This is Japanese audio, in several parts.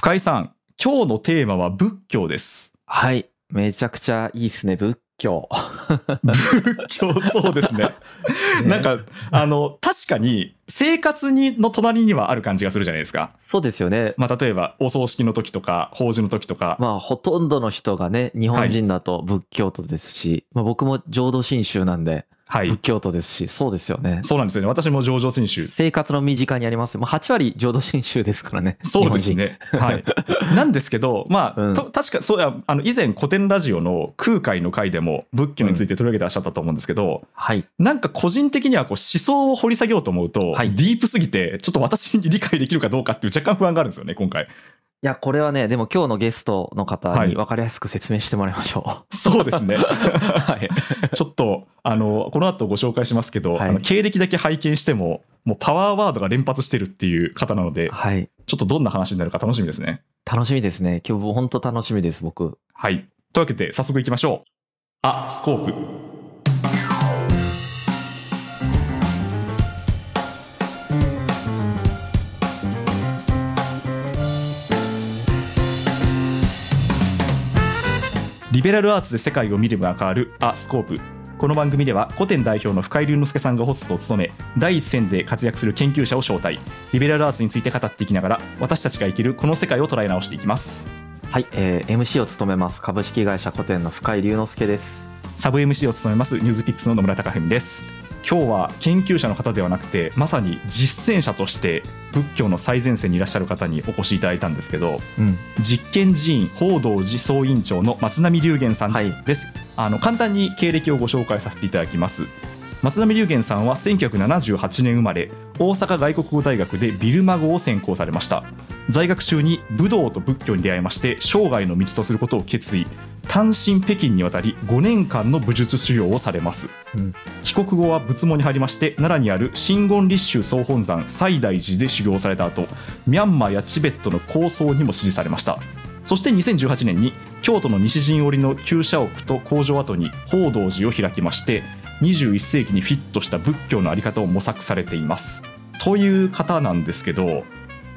深井さん、今日のテーマは仏教です。はい。めちゃくちゃいいですね、仏教。仏教、そうです ね。なんか、あの、確かに、生活にの隣にはある感じがするじゃないですか。そうですよね。まあ、例えば、お葬式の時とか、法事の時とか。まあ、ほとんどの人がね、日本人だと仏教徒ですし、まあ僕も浄土真宗なんで、はい仏。教徒ですし、そうですよね。そうなんですよね。私も上場真宗。生活の身近にありますよ。まあ、8割浄土真宗ですからね。そうですね。はい。なんですけど、まあ、うんと確か、そうや、あの、以前古典ラジオの空海の回でも仏教について取り上げてらっしゃったと思うんですけど、日本人。はい。なんか個人的にはこう思想を掘り下げようと思うと、はいディープすぎて、ちょっと私に理解できるかどうかっていう若干不安があるんですよね、今回。いや、これはね、でも今日のゲストの方はいに分かりやすく説明してもらいましょそうですね。う。はい。ちょっと、あの、この後ご紹介しますけど、はいあの経歴だけ拝見しても、もうパワーワードが連発してるっていう方なので、はい。ちょっとどんな話になるか楽しみですね。楽しみですね。今日も本当楽しみです、僕。はい。というわけで、早速行きましょう。あ、スコープ。リベラルアーツで世界を見れば変わるアスコープ。この番組では古典代表の深井龍之介さんがホストを務め第一線で活躍する研究者を招待。リベラルアーツについて語っていきながら私たちが生きるこの世界を捉え直していきます。はい、えー MC を務めます株式会社古典の深井龍之介です。サブ MC を務めますニュースピックスの野村貴文です今日は研究者の方ではなくてまさに実践者として仏教の最前線にいらっしゃる方にお越しいただいたんですけどうん、実験寺院報道寺総院長の松並龍玄さんはい。です、あの簡単に経歴をご紹介させていただきます。松並龍玄さんは1978年生まれ大阪外国語大学でビルマ語を専攻されました。在学中に武道と仏教に出会いまして生涯の道とすることを決意単身北京に渡り5年間の武術修行をされます、うん。帰国後は仏門に入りまして奈良にある真言立宗総本山西大寺で修行された後ミャンマーやチベットの構想にも支持されました。そして2018年に京都の西陣織の旧社屋と工場跡に報道寺を開きまして21世紀にフィットした仏教の在り方を模索されています。という方なんですけど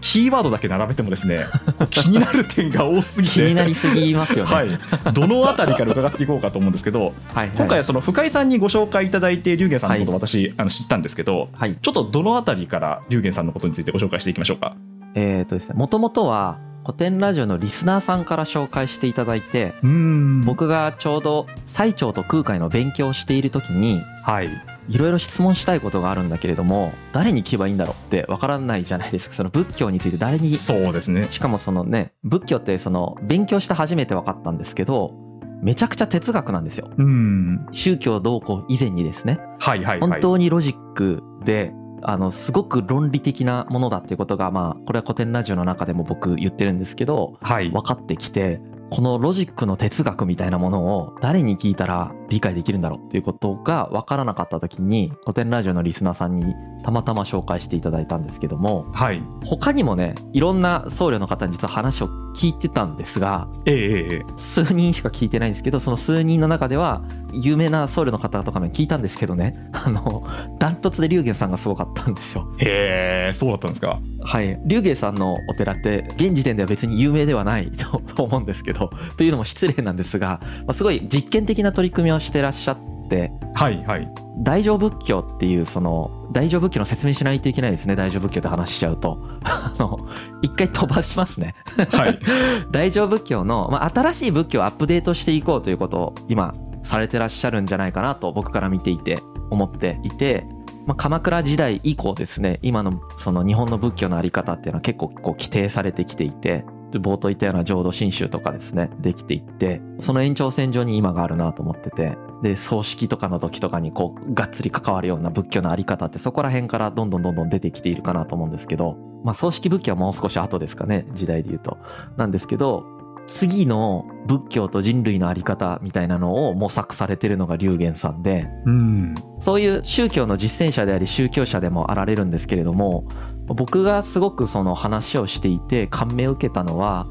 キーワードだけ並べてもですね 気になる点が多すぎて。気になりすぎますよね。はい、どのあたりから伺っていこうかと思うんですけどはい、今回はその深井さんにご紹介いただいて龍玄さんのことをは私、あの知ったんですけどはい、ちょっとどのあたりから龍玄さんのことについてご紹介していきましょうか？えっ、とですね、もともとは古典ラジオのリスナーさんから紹介していただいて、うーん。僕がちょうど最澄と空海の勉強をしている時に、はいいろいろ質問したいことがあるんだけれども、誰に聞けばいいんだろうってわからないじゃないですか。その仏教について誰にそうですね。しかもそのね仏教ってその勉強して初めて分かったんですけどめちゃくちゃ哲学なんですようーん宗教どうこう以前にですねはいはいはい。本当にロジックであのすごく論理的なものだっていうことがまあこれは古典ラジオの中でも僕言ってるんですけどはい分かってきてこのロジックの哲学みたいなものを誰に聞いたら理解できるんだろうっていうことが分からなかった時に古典ラジオのリスナーさんにたまたま紹介していただいたんですけどもはい。他にもねいろんな僧侶の方に実は話を聞いてたんですがええ数人しか聞いてないんですけどその数人の中では有名な僧侶の方とかも聞いたんですけどね あのダントツで龍玄さんがすごかったんですよへえそうだったんですか？はい龍玄さんのお寺って現時点では別に有名ではないとと思うんですけどというのも失礼なんですが、まあ、すごい実験的な取り組みをしてらっしゃってはいはい。大乗仏教っていうその大乗仏教の説明しないといけないですね大乗仏教って話しちゃうと あの一回飛ばしますねはい。大乗仏教の、まあ、新しい仏教をアップデートしていこうということを今されてらっしゃるんじゃないかなと僕から見ていて思っていて、まあ、鎌倉時代以降ですね今のその日本の仏教のあり方っていうのは結構こう規定されてきていてで冒頭言ったような浄土真宗とかですねできていってその延長線上に今があるなと思っててで葬式とかの時とかにこうがっつり関わるような仏教のあり方ってそこら辺からどんどんどんどん出てきているかなと思うんですけど、まあ、葬式仏教はもう少し後ですかね時代で言うとなんですけど次の仏教と人類のあり方みたいなのを模索されてるのが龍玄さんでうん。そういう宗教の実践者であり宗教者でもあられるんですけれども僕がすごくその話をしていて感銘を受けたのは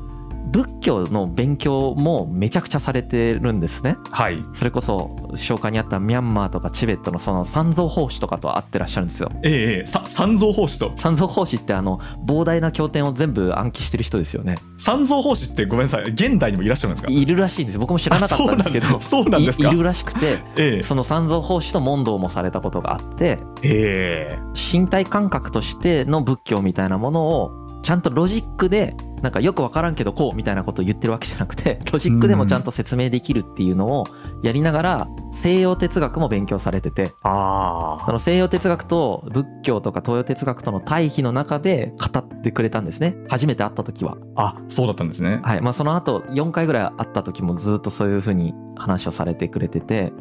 仏教の勉強もめちゃくちゃされてるんですね。はい。それこそ紹介にあったミャンマーとかチベットのその三蔵法師とかと会ってらっしゃるんですよ。ええええ。さ三蔵法師と。三蔵法師ってあの膨大な経典を全部暗記してる人ですよね。三蔵法師ってごめんなさい。現代にもいらっしゃるんですか？いるらしいんです。僕も知らなかったんですけどあそうなんですか？いいるらしくてええ。その三蔵法師と問答もされたことがあってええ身体感覚としての仏教みたいなものをちゃんとロジックでなんかよくわからんけどこうみたいなことを言ってるわけじゃなくて ロジックでもちゃんと説明できるっていうのをやりながら西洋哲学も勉強されてて。ああその西洋哲学と仏教とか東洋哲学との対比の中で語ってくれたんですね。初めて会った時は。あそうだったんですね。はい。まあその後4回ぐらい会った時もずっとそういうふうに話をされてくれてて。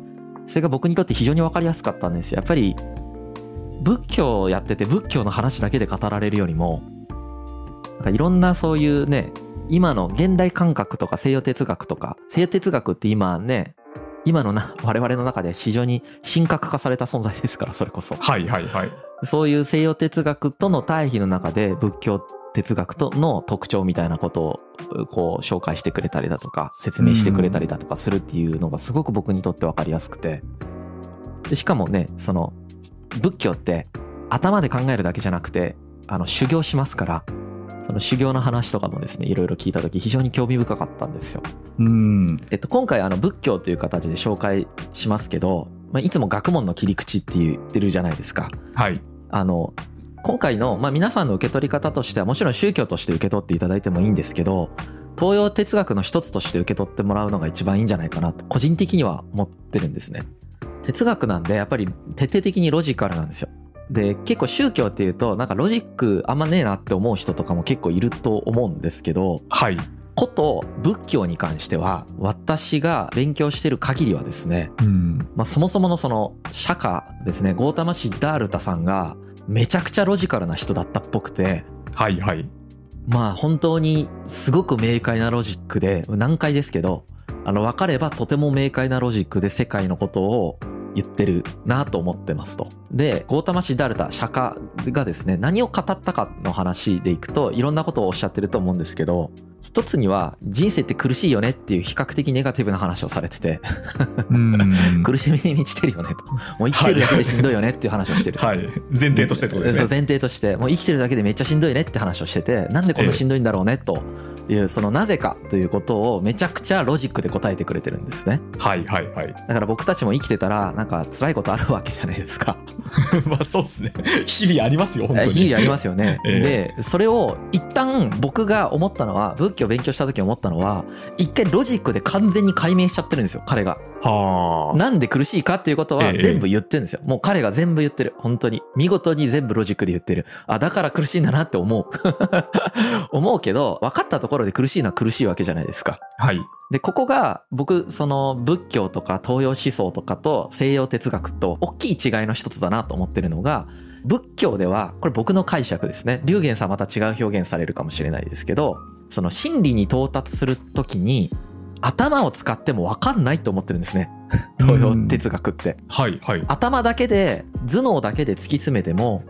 それが僕にとって非常に分かりやすかったんですよ。やっぱり仏教をやってて仏教の話だけで語られるよりもいろんなそういうね今の現代感覚とか西洋哲学とか西洋哲学って今ね今のな 我々の中で非常に神格化された存在ですからそれこそ。はいはいはい。そういう西洋哲学との対比の中で仏教哲学との特徴みたいなことをこう紹介してくれたりだとか説明してくれたりだとかするっていうのがすごく僕にとって分かりやすくて。でしかもねその仏教って頭で考えるだけじゃなくてあの修行しますからその修行の話とかもですねいろいろ聞いた時非常に興味深かったんですよ。うんえっと、今回あの仏教という形で紹介しますけど、まあ、いつも学問の切り口って言ってるじゃないですか。はいあの今回の、まあ、皆さんの受け取り方としてはもちろん宗教として受け取っていただいてもいいんですけど東洋哲学の一つとして受け取ってもらうのが一番いいんじゃないかなと個人的には思ってるんですね。哲学なんでやっぱり徹底的にロジカルなんですよ。で結構宗教っていうとなんかロジックあんまねえなって思う人とかも結構いると思うんですけどはい。こと仏教に関しては私が勉強してる限りはですねうん。まあ、そもそものその釈迦ですねゴータマ・シッダールタさんがめちゃくちゃロジカルな人だったっぽくてはいはい。まあ本当にすごく明快なロジックで難解ですけどあの分かればとても明快なロジックで世界のことを言ってるなと思ってますと。で、ゴータマ・シッダールタ、釈迦がですね、何を語ったかの話でいくと、いろんなことをおっしゃってると思うんですけど、一つには人生って苦しいよねっていう比較的ネガティブな話をされてて、うん 苦しみに満ちてるよねと。もう生きてるだけでしんどいよねっていう話をしてる。はい前提としてってことですねそう前提としてもう生きてるだけでめっちゃしんどいねって話をしててなんでこんなしんどいんだろうねというそのなぜかということをめちゃくちゃロジックで答えてくれてるんですね。はいはいはい。だから僕たちも生きてたらなんか辛いことあるわけじゃないですか。まあそうですね。日々ありますよ本当に。日々ありますよね、え。でそれを一旦僕が思ったのは仏教を勉強した時思ったのは一回ロジックで完全に解明しちゃってるんですよ彼がはあなんで苦しいかっていうことはええ全部言ってるんですよ。もう彼が全部言ってる。本当に。見事に全部ロジックで言ってる。あ、だから苦しいんだなって思う。思うけど、分かったところで苦しいのは苦しいわけじゃないですか。はいで、ここが僕、その仏教とか東洋思想とかと西洋哲学と大きい違いの一つだなと思ってるのが、仏教では、これ僕の解釈ですね。龍玄さんまた違う表現されるかもしれないですけど、その真理に到達するときに、頭を使っても分かんないと思ってるんですね。東洋哲学って。はいはい。頭だけで頭脳だけで突き詰めても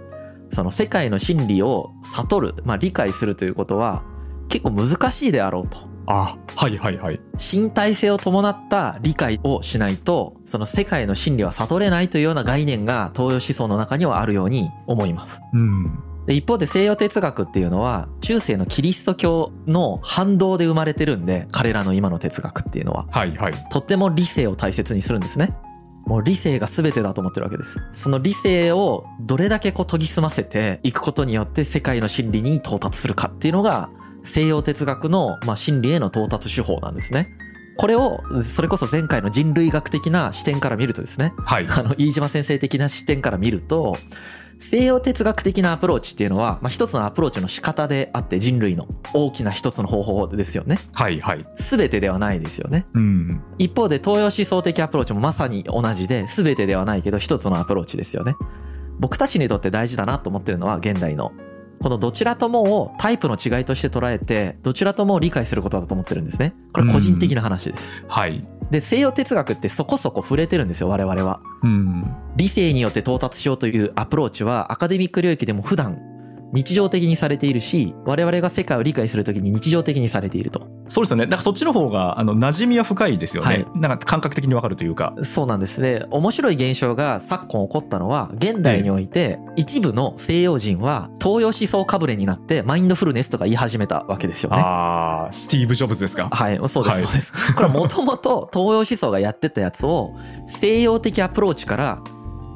その世界の真理を悟る、まあ、理解するということは結構難しいであろうと。あはいはいはい。身体性を伴った理解をしないとその世界の真理は悟れないというような概念が東洋思想の中にはあるように思います。うんで一方で西洋哲学っていうのは中世のキリスト教の反動で生まれてるんで彼らの今の哲学っていうのははいはいとっても理性を大切にするんですね。もう理性が全てだと思ってるわけです。その理性をどれだけこう研ぎ澄ませていくことによって世界の真理に到達するかっていうのが西洋哲学のまあ真理への到達手法なんですね。これをそれこそ前回の人類学的な視点から見るとですね、はいあの飯島先生的な視点から見ると西洋哲学的なアプローチっていうのは、まあ、一つのアプローチの仕方であって人類の大きな一つの方法ですよね。はいはい。全てではないですよね。うん一方で東洋思想的アプローチもまさに同じで全てではないけど一つのアプローチですよね。僕たちにとって大事だなと思ってるのは現代のこのどちらともをタイプの違いとして捉えてどちらともを理解することだと思ってるんですね。これ個人的な話です。はいで西洋哲学ってそこそこ触れてるんですよ我々は。うん。理性によって到達しようというアプローチはアカデミック領域でも普段日常的にされているし我々が世界を理解するときに日常的にされているとそうですよね。だからそっちの方が、あの、馴染みは深いですよね。はいなんか感覚的にわかるというか。そうなんですね。面白い現象が昨今起こったのは、現代において、一部の西洋人は東洋思想かぶれになって、マインドフルネスとか言い始めたわけですよね。ああ、スティーブ・ジョブズですか？はい、そうです、はいそうです。これはもともと東洋思想がやってたやつを、西洋的アプローチから、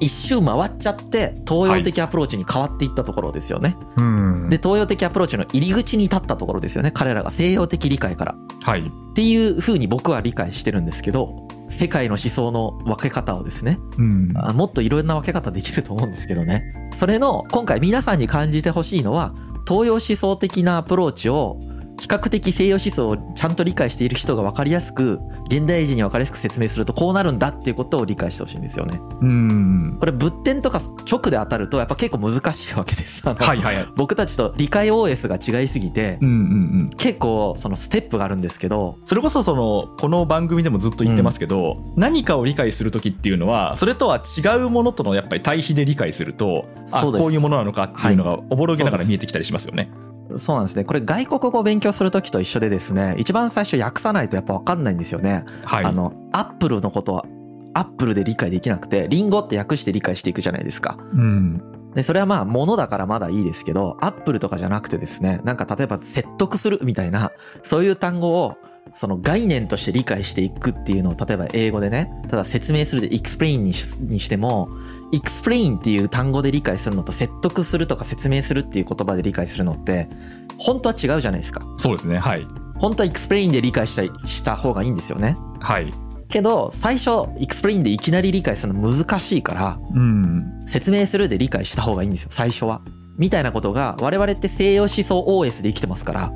一周回っちゃって、東洋的アプローチに変わっていったところですよね。うん。で、東洋的アプローチの入り口に立ったところですよね。彼らが西洋的理解から。はい。っていう風に僕は理解してるんですけど、世界の思想の分け方をですね、うん。あもっといろんな分け方できると思うんですけどね。それの、今回皆さんに感じてほしいのは、東洋思想的なアプローチを、比較的西洋思想をちゃんと理解している人が分かりやすく、現代人に分かりやすく説明するとこうなるんだっていうことを理解してほしいんですよね。うん。これ仏典とか直で当たるとやっぱ結構難しいわけです。はいはいはい。僕たちと理解 OS が違いすぎてうん、うんうん。結構そのステップがあるんですけど、それこそそのこの番組でもずっと言ってますけど、何かを理解する時っていうのはそれとは違うものとのやっぱり対比で理解するとあそうですこういうものなのかっていうのがおぼろげながら見えてきたりしますよね。そうなんですね。これ外国語を勉強するときと一緒でですね、一番最初訳さないとやっぱ分かんないんですよね。はい。あの、アップルのことは、アップルで理解できなくて、リンゴって訳して理解していくじゃないですか。うん。で、それはまあ、物だからまだいいですけど、アップルとかじゃなくてですね、なんか例えば説得するみたいな、そういう単語を、その概念として理解していくっていうのを、例えば英語でね、ただ説明するで explain にしにしても、explain っていう単語で理解するのと説得するとか説明するっていう言葉で理解するのって、本当は違うじゃないですか。そうですね。はい。本当は explain で理解したいした方がいいんですよね。はい。けど、最初 explain でいきなり理解するの難しいから、うん。説明するで理解した方がいいんですよ、最初は。みたいなことが、我々って西洋思想 OS で生きてますから、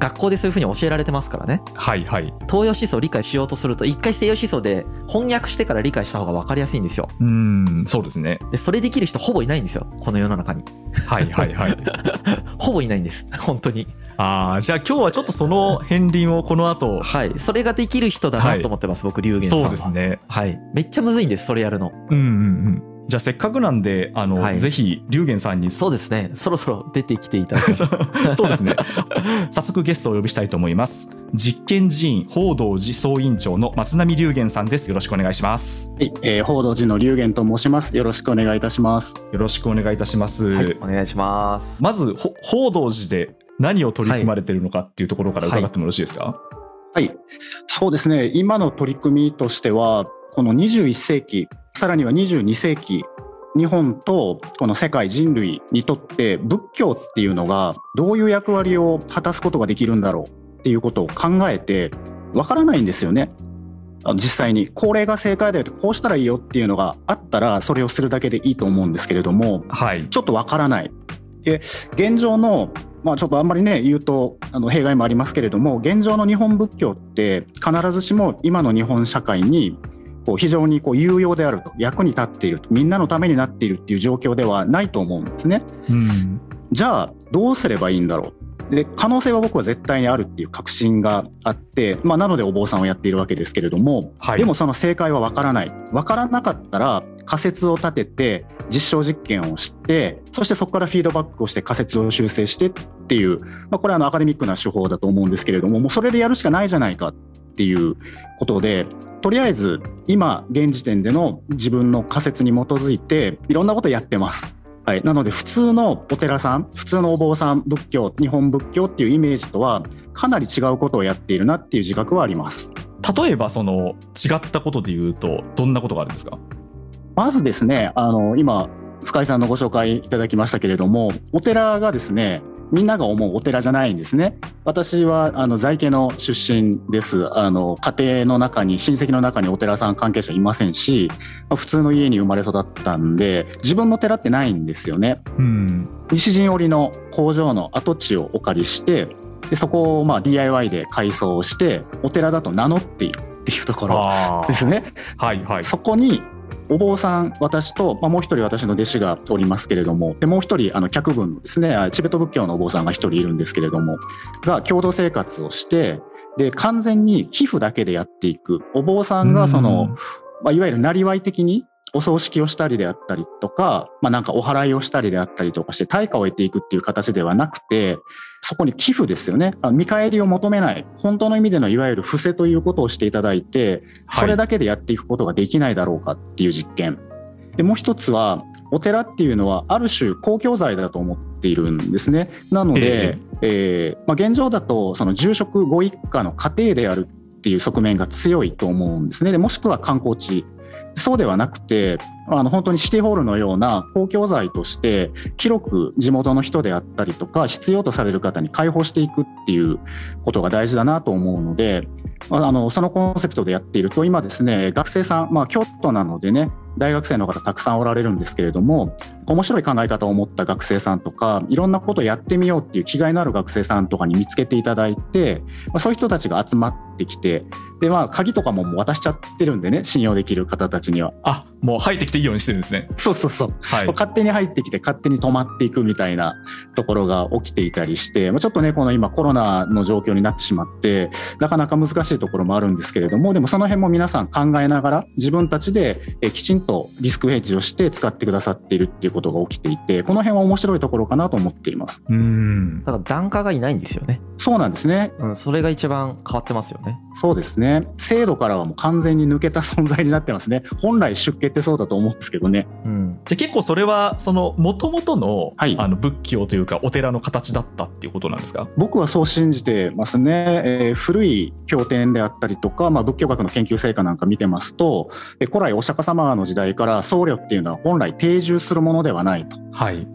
学校でそういうふうに教えられてますからね。はいはい。東洋思想を理解しようとすると、一回西洋思想で翻訳してから理解した方が分かりやすいんですよ。うん。そうですね。で、それできる人ほぼいないんですよ、この世の中に。はいはいはい。ほぼいないんです、本当に。ああ、じゃあ今日はちょっとその片鱗をこの後、はい。それができる人だなと思ってます、僕、龍玄さんは。そうですね。はい。めっちゃむずいんです、それやるの。うんうんうん。じゃあせっかくなんで、あの、はいぜひ、龍玄さんに、そうですね。そろそろ出てきていただく。そうですね。早速ゲストをお呼びしたいと思います。実験寺院報道寺総院長の松並龍玄さんです。よろしくお願いします。はい、えー、報道寺の龍玄と申します。よろしくお願いいたします。よろしくお願いいたします。はい。お願いします。まず、ほ報道寺で何を取り組まれているのかっていうところから伺ってもよろしいですか、はい、そうですね。今の取り組みとしては、この21世紀、さらには22世紀、日本とこの世界人類にとって仏教っていうのがどういう役割を果たすことができるんだろうっていうことを考えてわからないんですよね。実際にこれが正解だよってこうしたらいいよっていうのがあったらそれをするだけでいいと思うんですけれどもはい。ちょっとわからない。で、現状の、まあちょっとあんまりね、言うと、あの、弊害もありますけれども、現状の日本仏教って、必ずしも今の日本社会に、こう、非常にこう、有用であると、役に立っていると、みんなのためになっているっていう状況ではないと思うんですね。うん。じゃあ、どうすればいいんだろう？で、可能性は僕は絶対にあるっていう確信があって、まあ、なのでお坊さんをやっているわけですけれども、はい。でもその正解はわからない。わからなかったら仮説を立てて実証実験をして、そしてそこからフィードバックをして仮説を修正してっていう、まあ、これはあのアカデミックな手法だと思うんですけれども、もうそれでやるしかないじゃないかっていうことで、とりあえず今現時点での自分の仮説に基づいていろんなことやってます。はい、なので普通のお寺さん普通のお坊さん仏教日本仏教っていうイメージとはかなり違うことをやっているなっていう自覚はあります。例えば、その、違ったことで言うと、どんなことがあるんですか？まずですね、あの、今、深井さんのご紹介いただきましたけれども、お寺がですね、みんなが思うお寺じゃないんですね。私は、あの、在家の出身です。あの、家庭の中に、親戚の中にお寺さん関係者いませんし、まあ普通の家に生まれ育ったんで、自分の寺ってないんですよね。うん。西陣織の工場の跡地をお借りして、でそこをまあ DIY で改装をして、お寺だと名乗っているっていうところあですね。はいはい。そこにお坊さん、私と、まあ、もう一人私の弟子がおりますけれども、でもう一人、あの、客分のですね、あチベット仏教のお坊さんが一人いるんですけれども、が共同生活をして、で、完全に寄付だけでやっていく。お坊さんがその、まあ、いわゆるなりわい的にお葬式をしたりであったりとか、まあなんかお祓いをしたりであったりとかして対価を得ていくっていう形ではなくて、そこに寄付ですよね。見返りを求めない、本当の意味でのいわゆる伏せということをしていただいて、それだけでやっていくことができないだろうかっていう実験。で、もう一つは、お寺っていうのはある種公共財だと思っているんですね。なので、えー、えー、まあ、現状だとその住職ご一家の家庭であるっていう側面が強いと思うんですね。でもしくは観光地そうではなくて、あの本当にシティホールのような公共財として広く地元の人であったりとか必要とされる方に開放していくっていうことが大事だなと思うのであのそのコンセプトでやっていると今ですね学生さん、まあ、京都なのでね大学生の方たくさんおられるんですけれども面白い考え方を持った学生さんとかいろんなことをやってみようっていう気概のある学生さんとかに見つけていただいて、まあ、そういう人たちが集まってきてでまあ鍵とかも渡しちゃってるんでね信用できる方たちには。あもう入ってきていいようにしてるんですね。そうそうそう、はい、勝手に入ってきて勝手に止まっていくみたいなところが起きていたりして、まあ、ちょっとねこの今コロナの状況になってしまってなかなか難しいところもあるんですけれどもでもその辺も皆さん考えながら自分たちできちんとリスクヘッジをして使ってくださっているっていうことが起きていてこの辺は面白いところかなと思っています。うん。だから檀家がいないんですよね。そうなんですね、うん、それが一番変わってますよね。そうですね。制度からはもう完全に抜けた存在になってますね。本来出家ってそうだと思うんですけどね、うん、じゃあ結構それはその元々の,、はい、あの仏教というかお寺の形だったっていうことなんですか？僕はそう信じてますね、えー、古い経典であったりとか、まあ、仏教学の研究成果なんか見てますと古来お釈迦様の時代から僧侶っていうのは本来定住するものではないと。はい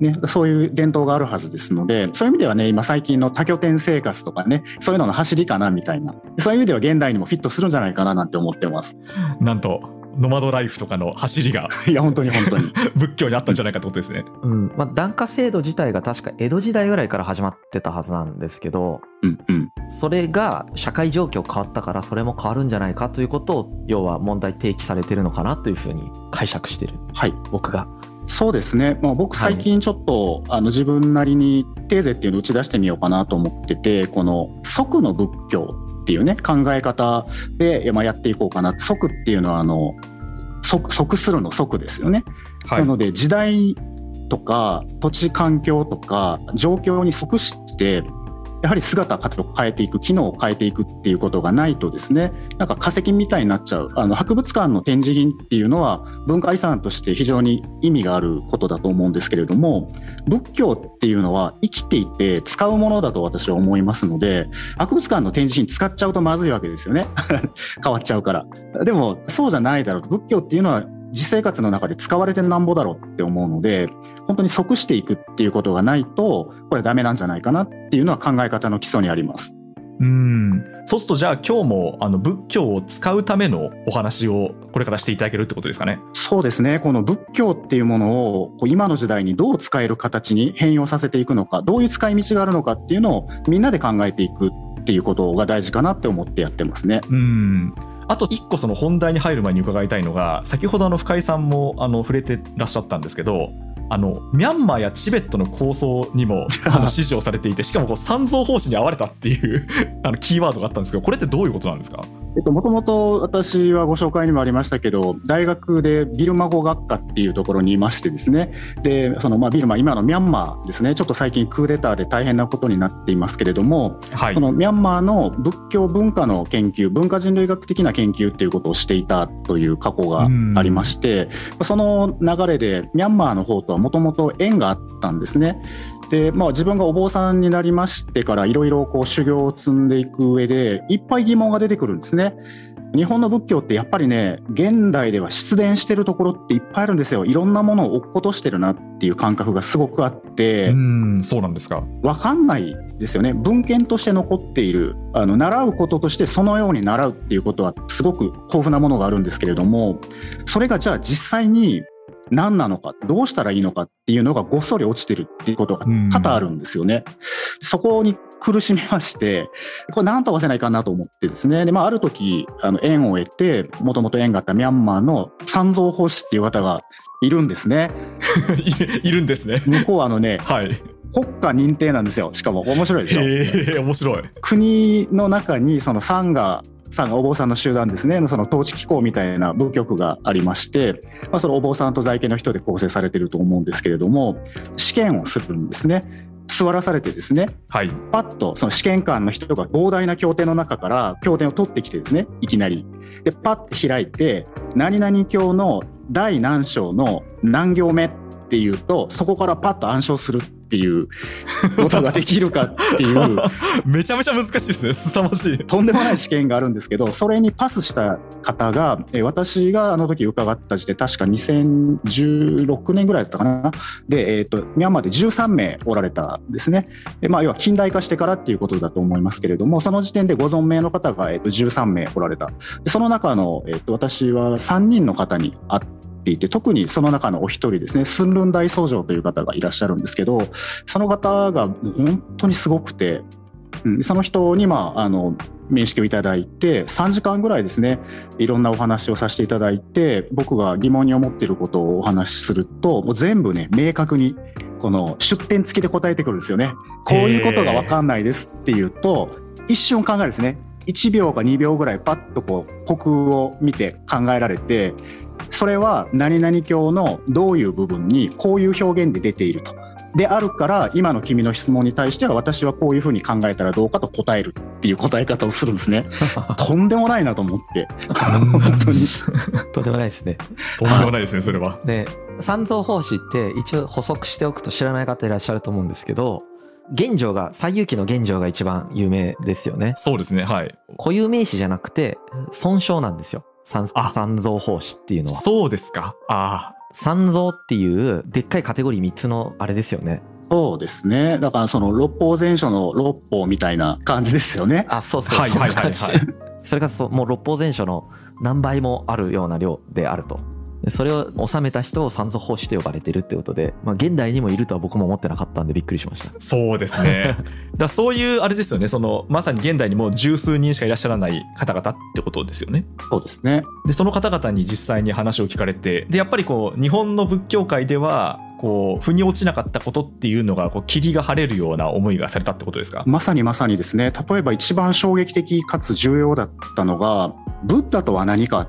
ね、そういう伝統があるはずですので、そういう意味ではね、今最近の多拠点生活とかね、そういうのの走りかなみたいな、そういう意味では現代にもフィットするんじゃないかななんて思ってます。なんと、ノマドライフとかの走りが いや本当に本当に。仏教にあったんじゃないかってことですね。うん。まあ、檀家制度自体が確か江戸時代ぐらいから始まってたはずなんですけど、うんうん、それが社会状況変わったからそれも変わるんじゃないかということを要は問題提起されてるのかなというふうに解釈してる、はい、僕が。そうですね、まあ、僕最近ちょっと、はい、あの自分なりにテーゼっていうのを打ち出してみようかなと思っててこの即の仏教っていうね考え方で、まあ、やっていこうかな即っていうのはあの即即するの即ですよね。はい、なので時代とか土地環境とか状況に即してやはり姿形を変えていく機能を変えていくっていうことがないとですねなんか化石みたいになっちゃう。あの博物館の展示品っていうのは文化遺産として非常に意味があることだと思うんですけれども仏教っていうのは生きていて使うものだと私は思いますので博物館の展示品使っちゃうとまずいわけですよね。変わっちゃうから。でもそうじゃないだろうと。仏教っていうのは実生活の中で使われてなんぼだろうって思うので本当に即していくっていうことがないとこれダメなんじゃないかなっていうのは考え方の基礎にあります。うんそうするとじゃあ今日もあの仏教を使うためのお話をこれからしていただけるってことですかね？そうですねこの仏教っていうものを今の時代にどう使える形に変容させていくのかどういう使い道があるのかっていうのをみんなで考えていくっていうことが大事かなって思ってやってますね。うんあと1個その本題に入る前に伺いたいのが先ほどの深井さんもあの触れてらっしゃったんですけどあのミャンマーやチベットの構想にも あの支持をされていてしかもこう三蔵法師に会われたっていうあのキーワードがあったんですけどこれってどういうことなんですか？えっと、もともと私はご紹介にもありましたけど、大学でビルマ語学科っていうところにいましてですね、で、そのまあビルマ、今のミャンマーですね、ちょっと最近クーデターで大変なことになっていますけれども、はい、このミャンマーの仏教文化の研究、文化人類学的な研究っていうことをしていたという過去がありまして、その流れでミャンマーの方とはもともと縁があったんですね。で、まあ自分がお坊さんになりましてからいろいろこう修行を積んでいく上でいっぱい疑問が出てくるんですね。日本の仏教ってやっぱりね、現代では失伝してるところっていっぱいあるんですよ。いろんなものを落っことしてるなっていう感覚がすごくあって。うん、そうなんですか。わかんないですよね。文献として残っている、あの、習うこととしてそのように習うっていうことはすごく豊富なものがあるんですけれども、それがじゃあ実際に何なのか、どうしたらいいのかっていうのがごっそり落ちてるっていうことが多々あるんですよね。そこに苦しみまして、これ何とかせないかなと思ってですね。で、まあ、ある時、あの、縁を得て、もともと縁があったミャンマーの三蔵法師っていう方がいるんですね。いるんですね。向こうはあのね、はい。国家認定なんですよ。しかも面白いでしょ？えー、面白い。国の中にそのサンガさんがお坊さんの集団ですねその統治機構みたいな部局がありまして、まあ、そのお坊さんと在家の人で構成されていると思うんですけれども試験をするんですね座らされてですねはい。パッとその試験官の人が膨大な経典の中から経典を取ってきてですねいきなり。でパッと開いて何々経の第何章の何行目っていうとそこからパッと暗唱するっていうことができるかっていう。めちゃめちゃ難しいですね。凄まじい。とんでもない試験があるんですけどそれにパスした方がえ私があの時伺った時で確か2016年ぐらいだったかな。で、えー、とミャンマーで13名おられたんですね。で、まあ、要は近代化してからっていうことだと思いますけれどもその時点でご存命の方が、えー、と13名おられた。でその中の、えー、と私は3人の方に会っていて特にその中のお一人ですねスンルン大僧正という方がいらっしゃるんですけどその方が本当にすごくて、うん、その人に、まあ、あの面識をいただいて3時間ぐらいですねいろんなお話をさせていただいて僕が疑問に思っていることをお話しするともう全部ね明確にこの出典付きで答えてくるんですよね。こういうことが分かんないですっていうと一瞬考えるですね。1秒か2秒ぐらいパッとこう虚空を見て考えられてそれは何々教のどういう部分にこういう表現で出ていると。であるから今の君の質問に対しては私はこういうふうに考えたらどうかと答えるっていう答え方をするんですね。とんでもないなと思って。本当に。とんでもないですね。とんでもないですねそれは。で三蔵法師って一応補足しておくと知らない方いらっしゃると思うんですけど玄奘が西遊記の玄奘が一番有名ですよね。そうですねはい。固有名詞じゃなくて尊称なんですよ三蔵法師っていうのは。そうですか。あ三蔵っていうでっかいカテゴリー3つのあれですよね。そうですね。だからその六法全書の六法みたいな感じですよね。あそうそうはいはいはいはい。それがそうもう六法全書の何倍もあるような量であると。でそれを収めた人を三蔵法師と呼ばれてるってことで、まあ、現代にもいるとは僕も思ってなかったんでびっくりしましたそうですね。だからそういうあれですよね、そのまさに現代にもう十数人しかいらっしゃらない方々ってことですよね。そうですね。で、その方々に実際に話を聞かれて、で、やっぱりこう、日本の仏教界では、こう、腑に落ちなかったことっていうのが、こう、霧が晴れるような思いがされたってことですか？まさにまさにですね例えば一番衝撃的かつ重要だったのがブッダとは何かっ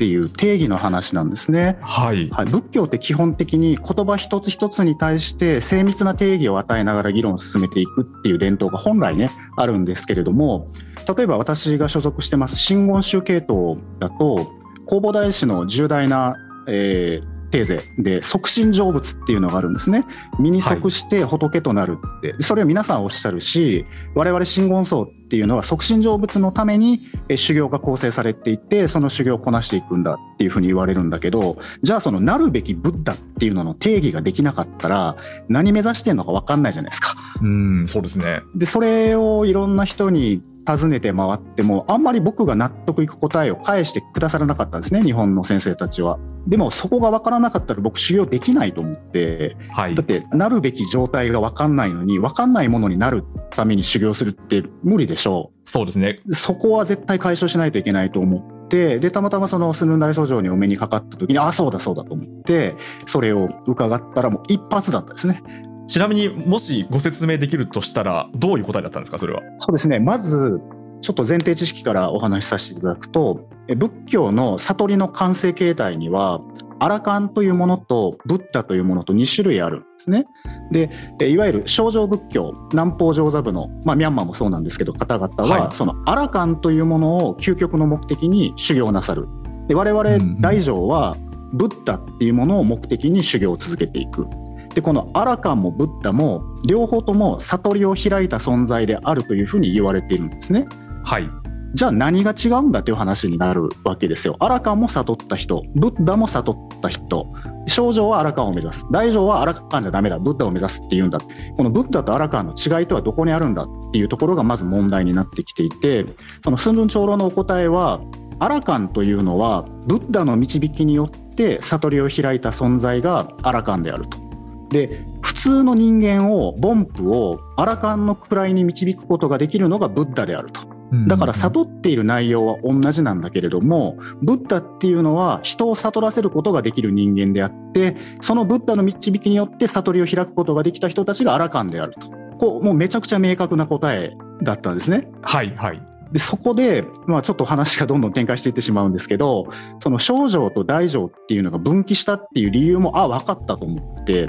ていう定義の話なんですね。はい。はい、仏教って基本的に言葉一つ一つに対して精密な定義を与えながら議論を進めていくっていう伝統が本来ねあるんですけれども例えば私が所属してます真言宗系統だと弘法大師の重大な、えーテーゼで即身成仏っていうのがあるんですね身に即して仏となるって、それを皆さんおっしゃるし我々真言宗っていうのは即身成仏のためにえ修行が構成されていてその修行をこなしていくんだっていうふうに言われるんだけどじゃあそのなるべきブッダっていうのの定義ができなかったら何目指してんのか分かんないじゃないですか。うん、そうですね。でそれをいろんな人に尋ねて回ってもあんまり僕が納得いく答えを返してくださらなかったんですね日本の先生たちは。でもそこが分からなかったら僕修行できないと思ってはいだっ。てなるべき状態が分かんないのに分かんないものになるために修行するって無理でしょそうですね。うそこは絶対解消しないといけないと思ってでたまたまそのスヌンダイ訴状にお目にかかった時にあそうだそうだと思ってそれを伺ったらもう一発だったですね。ちなみにもしご説明できるとしたら、どういう答えだったんですか、それは？そうですねまずちょっと前提知識からお話しさせていただくとえ仏教の悟りの完成形態にはアラカンというものとブッダというものと2種類あるんですね。でえいわゆる正常仏教南方上座部の、まあ、ミャンマーもそうなんですけど方々は、はいそのアラカンというものを究極の目的に修行なさる。で我々うんうん大乗はブッダっていうものを目的に修行を続けていく。でこのアラカンもブッダも両方とも悟りを開いた存在であるというふうに言われているんですね。はい。じゃあ何が違うんだという話になるわけですよ。アラカンも悟った人、ブッダも悟った人、少女はアラカンを目指す、大乗はアラカンじゃダメだ、ブッダを目指すって言うんだ。このブッダとアラカンの違いとはどこにあるんだっていうところがまず問題になってきていて、そのスンルン長老のお答えは、アラカンというのはブッダの導きによって悟りを開いた存在がアラカンであると。で普通の人間を凡夫をアラカンの位に導くことができるのがブッダであると。だから悟っている内容は同じなんだけれどもブッダっていうのは人を悟らせることができる人間であってそのブッダの導きによって悟りを開くことができた人たちがアラカンであるとこうもうめちゃくちゃ明確な答えだったんですね。はいはい。でそこで、まあ、ちょっと話がどんどん展開していってしまうんですけどその小乗と大乗っていうのが分岐したっていう理由もあ分かったと思って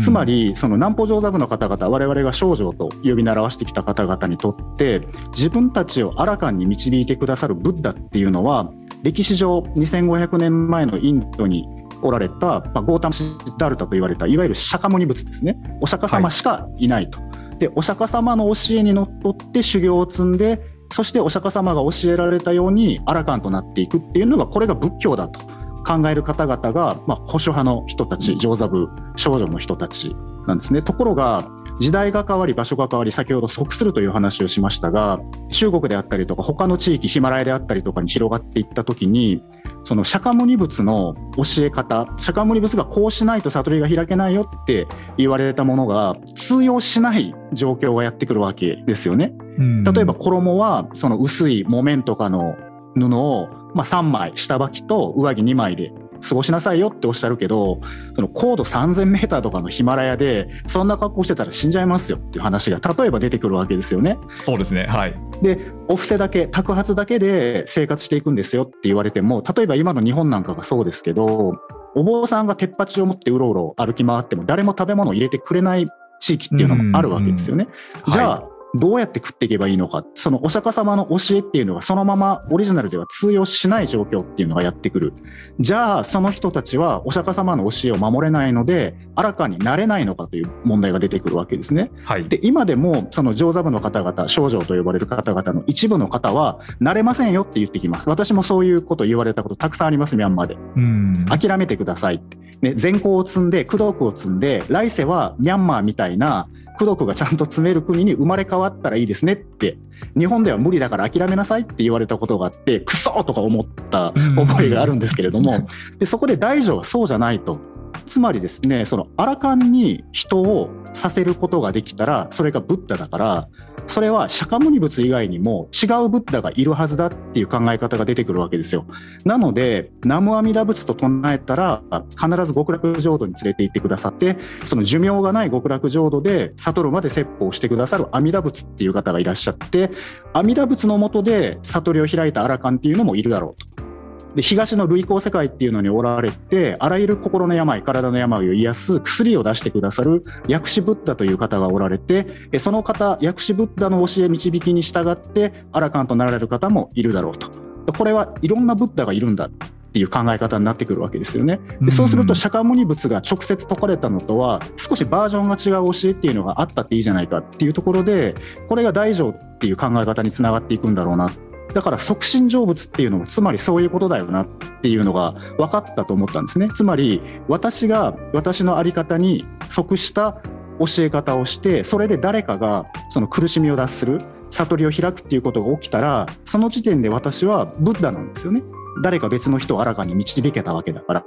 つまりその南方上座部の方々我々が少女と呼び習わしてきた方々にとって自分たちをアラカンに導いてくださるブッダっていうのは歴史上2500年前のインドにおられた、まあ、ゴータム・シッダルタと言われたいわゆる釈迦牟尼仏ですねお釈迦様しかいないと。はい、でお釈迦様の教えにのっとって修行を積んでそしてお釈迦様が教えられたようにアラカンとなっていくっていうのがこれが仏教だと考える方々が、まあ、保守派の人たち上座部少女の人たちなんですね。ところが時代が変わり場所が変わり先ほど即するという話をしましたが中国であったりとか他の地域ヒマラヤであったりとかに広がっていった時にその釈迦牟尼仏の教え方釈迦牟尼仏がこうしないと悟りが開けないよって言われたものが通用しない状況がやってくるわけですよね。例えば衣はその薄い木綿とかの布を、まあ、3枚下履きと上着2枚で過ごしなさいよっておっしゃるけどその高度3000メーターとかのヒマラヤでそんな格好してたら死んじゃいますよっていう話が例えば出てくるわけですよね。そうですねはいでお布施だけ托発だけで生活していくんですよって言われても例えば今の日本なんかがそうですけどお坊さんが鉄鉢を持ってうろうろ歩き回っても誰も食べ物を入れてくれない地域っていうのもあるわけですよね。じゃあ、はいどうやって食っていけばいいのか、そのお釈迦様の教えっていうのがそのままオリジナルでは通用しない状況っていうのがやってくる。じゃあ、その人たちはお釈迦様の教えを守れないので、あらかになれないのかという問題が出てくるわけですね。はい、で、今でもその上座部の方々、症状と呼ばれる方々の一部の方は、なれませんよって言ってきます。私もそういうこと言われたことたくさんあります、ミャンマーで。うん諦めてくださいって。ね、善行を積んで、功徳を積んで、来世はミャンマーみたいな功徳がちゃんと積める国に生まれ変わったらいいですねって日本では無理だから諦めなさいって言われたことがあってクソとか思った覚えがあるんですけれどもでそこで大乗はそうじゃないとつまりですねそのアラカンに人をさせることができたらそれがブッダだからそれは釈迦牟尼仏以外にも違うブッダがいるはずだっていう考え方が出てくるわけですよ。なので南無阿弥陀仏と唱えたら必ず極楽浄土に連れて行ってくださってその寿命がない極楽浄土で悟るまで説法してくださる阿弥陀仏っていう方がいらっしゃって阿弥陀仏のもとで悟りを開いたアラカンっていうのもいるだろうと。で東の類行世界っていうのにおられてあらゆる心の病体の病を癒す薬を出してくださる薬師ブッダという方がおられてその方薬師ブッダの教え導きに従ってアラカンとなられる方もいるだろうとこれはいろんなブッダがいるんだっていう考え方になってくるわけですよね。でそうすると釈迦牟尼仏が直接説かれたのとは少しバージョンが違う教えっていうのがあったっていいじゃないかっていうところでこれが大乗っていう考え方につながっていくんだろうなだから促進成仏っていうのもつまりそういうことだよなっていうのが分かったと思ったんですね。つまり私が私の在り方に即した教え方をしてそれで誰かがその苦しみを脱する悟りを開くっていうことが起きたらその時点で私はブッダなんですよね。誰か別の人をあらかに導けたわけだから。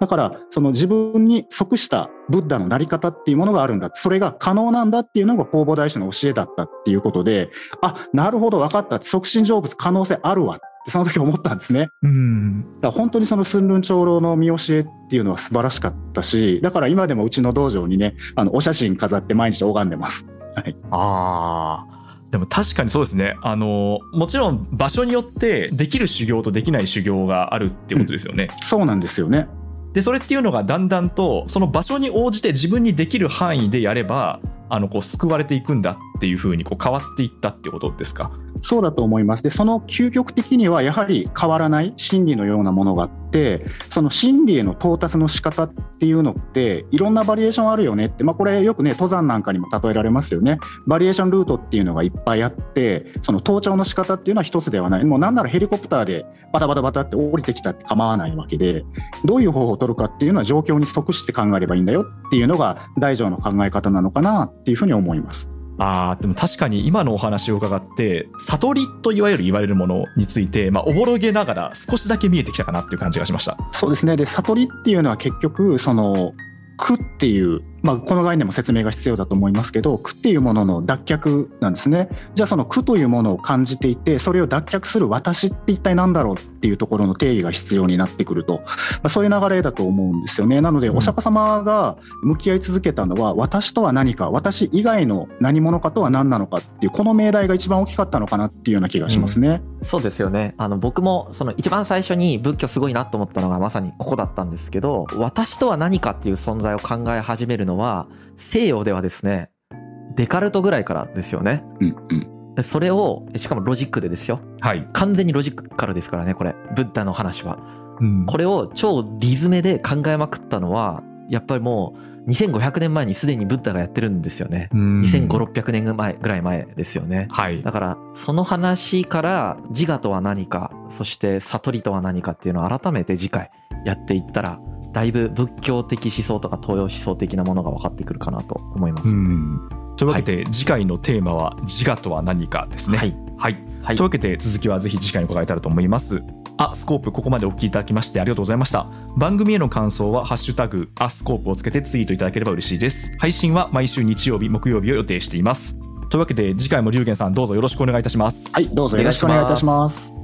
だからその自分に即したブッダのなり方っていうものがあるんだそれが可能なんだっていうのが弘法大師の教えだったっていうことであなるほど分かった即身成仏可能性あるわってその時思ったんですね。うんだから本当にその寸論長老の見教えっていうのは素晴らしかったしだから今でもうちの道場にねあのお写真飾って毎日拝んでます。はい、あでも確かにそうですね。あの、もちろん場所によってできる修行とできない修行があるってことですよね。うん、そうなんですよね。でそれっていうのがだんだんとその場所に応じて自分にできる範囲でやればあのこう救われていくんだっていうふうにこう変わっていったっていうことですか？そうだと思います。で、その究極的にはやはり変わらない真理のようなものがあって、その真理への到達の仕方っていうのっていろんなバリエーションあるよねって、まあ、これよくね登山なんかにも例えられますよね。バリエーションルートっていうのがいっぱいあって、その登頂の仕方っていうのは一つではない。もうなんならヘリコプターでバタバタバタって降りてきたって構わないわけで、どういう方法を取るかっていうのは状況に即して考えればいいんだよっていうのが大乗の考え方なのかなっていうふうに思います。あでも確かに今のお話を伺って悟りといわゆる言われるものについて、まあ、おぼろげながら少しだけ見えてきたかなっていう感じがしました。そうですね。で悟りっていうのは結局その苦っていうまあ、この概念も説明が必要だと思いますけど苦っていうものの脱却なんですね。じゃあその苦というものを感じていてそれを脱却する私って一体何だろうっていうところの定義が必要になってくると、まあ、そういう流れだと思うんですよね。なのでお釈迦様が向き合い続けたのは、私とは何か私以外の何者かとは何なのかっていうこの命題が一番大きかったのかなっていうような気がしますね。うん、そうですよね。あの僕もその一番最初に仏教すごいなと思ったのがまさにここだったんですけど私とは何かっていう存在を考え始めるのは西洋ではですねデカルトぐらいからですよね。うんうん、それをしかもロジックでですよ、はい、完全にロジックからですからねこれブッダの話は、うん、これを超リズメで考えまくったのはやっぱりもう2500年前にすでにブッダがやってるんですよね。2500600年前ぐらい前ですよね。はい。だからその話から自我とは何か、そして悟りとは何かっていうのを改めて次回やっていったらだいぶ仏教的思想とか東洋思想的なものが分かってくるかなと思います。というわけで、はい、次回のテーマは自我とは何かですね。はい、はい。はい、というわけで続きはぜひ次回に伺えたらと思います。あスコープここまでお聞きいただきましてありがとうございました。番組への感想は「ハッシュタグアスコープ」をつけてツイートいただければ嬉しいです。配信は毎週日曜日木曜日を予定しています。というわけで次回も龍玄さんどうぞよろしくお願いいたします。はいどうぞよろしくお願いいたします